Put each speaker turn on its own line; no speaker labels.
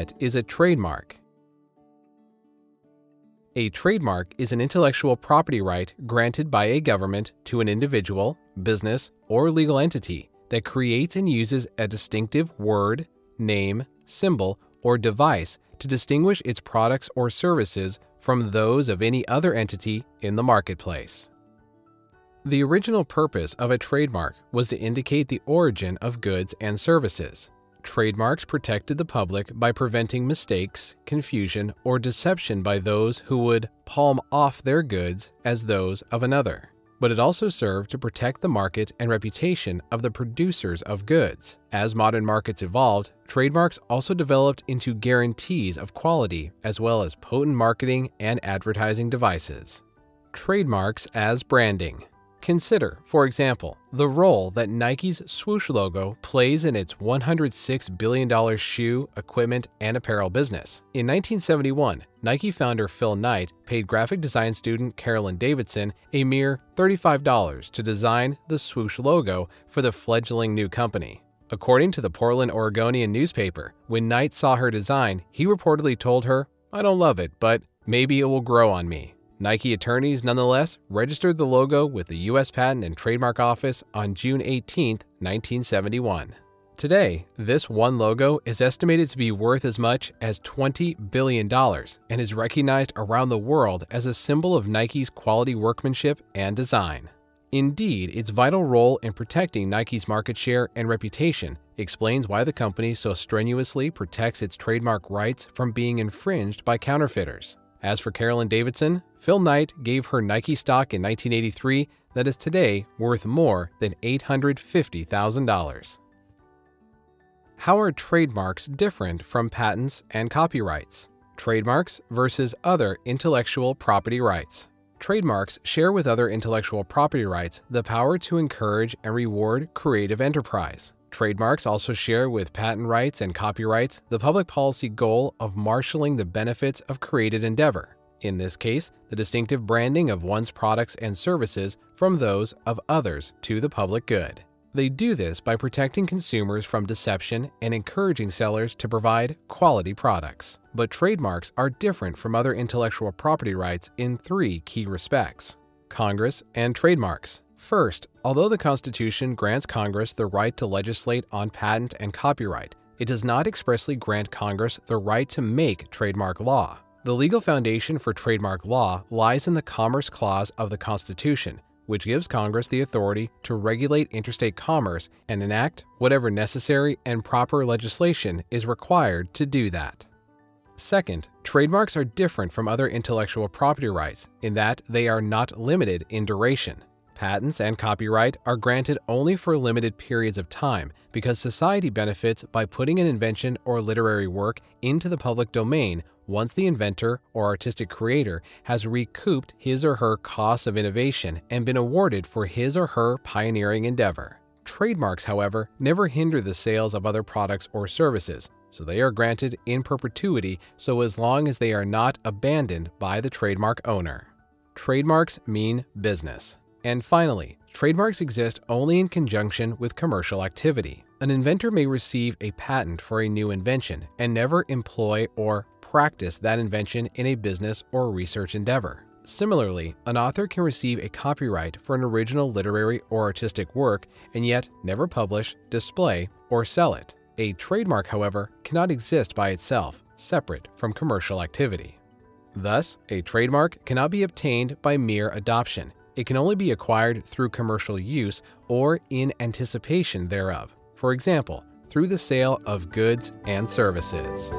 What is a trademark? A trademark is an intellectual property right granted by a government to an individual, business, or legal entity that creates and uses a distinctive word, name, symbol, or device to distinguish its products or services from those of any other entity in the marketplace. The original purpose of a trademark was to indicate the origin of goods and services. Trademarks protected the public by preventing mistakes, confusion, or deception by those who would palm off their goods as those of another. But it also served to protect the market and reputation of the producers of goods. As modern markets evolved, trademarks also developed into guarantees of quality as well as potent marketing and advertising devices. Trademarks as branding. Consider, for example, the role that Nike's swoosh logo plays in its $106 billion shoe, equipment, and apparel business. In 1971, Nike founder Phil Knight paid graphic design student Carolyn Davidson a mere $35 to design the swoosh logo for the fledgling new company. According to the Portland Oregonian newspaper, when Knight saw her design, he reportedly told her, I don't love it, but maybe it will grow on me. Nike attorneys nonetheless registered the logo with the U.S. Patent and Trademark Office on June 18, 1971. Today, this one logo is estimated to be worth as much as $20 billion and is recognized around the world as a symbol of Nike's quality workmanship and design. Indeed, its vital role in protecting Nike's market share and reputation explains why the company so strenuously protects its trademark rights from being infringed by counterfeiters. As for Carolyn Davidson, Phil Knight gave her Nike stock in 1983 that is today worth more than $850,000. How are trademarks different from patents and copyrights? Trademarks versus other intellectual property rights. Trademarks share with other intellectual property rights the power to encourage and reward creative enterprise. Trademarks also share with patent rights and copyrights the public policy goal of marshaling the benefits of created endeavor, in this case, the distinctive branding of one's products and services from those of others to the public good. They do this by protecting consumers from deception and encouraging sellers to provide quality products. But trademarks are different from other intellectual property rights in three key respects Congress and trademarks. First, although the Constitution grants Congress the right to legislate on patent and copyright, it does not expressly grant Congress the right to make trademark law. The legal foundation for trademark law lies in the Commerce Clause of the Constitution, which gives Congress the authority to regulate interstate commerce and enact whatever necessary and proper legislation is required to do that. Second, trademarks are different from other intellectual property rights in that they are not limited in duration. Patents and copyright are granted only for limited periods of time because society benefits by putting an invention or literary work into the public domain once the inventor or artistic creator has recouped his or her costs of innovation and been awarded for his or her pioneering endeavor. Trademarks, however, never hinder the sales of other products or services, so they are granted in perpetuity so as long as they are not abandoned by the trademark owner. Trademarks mean business. And finally, trademarks exist only in conjunction with commercial activity. An inventor may receive a patent for a new invention and never employ or practice that invention in a business or research endeavor. Similarly, an author can receive a copyright for an original literary or artistic work and yet never publish, display, or sell it. A trademark, however, cannot exist by itself, separate from commercial activity. Thus, a trademark cannot be obtained by mere adoption. It can only be acquired through commercial use or in anticipation thereof, for example, through the sale of goods and services.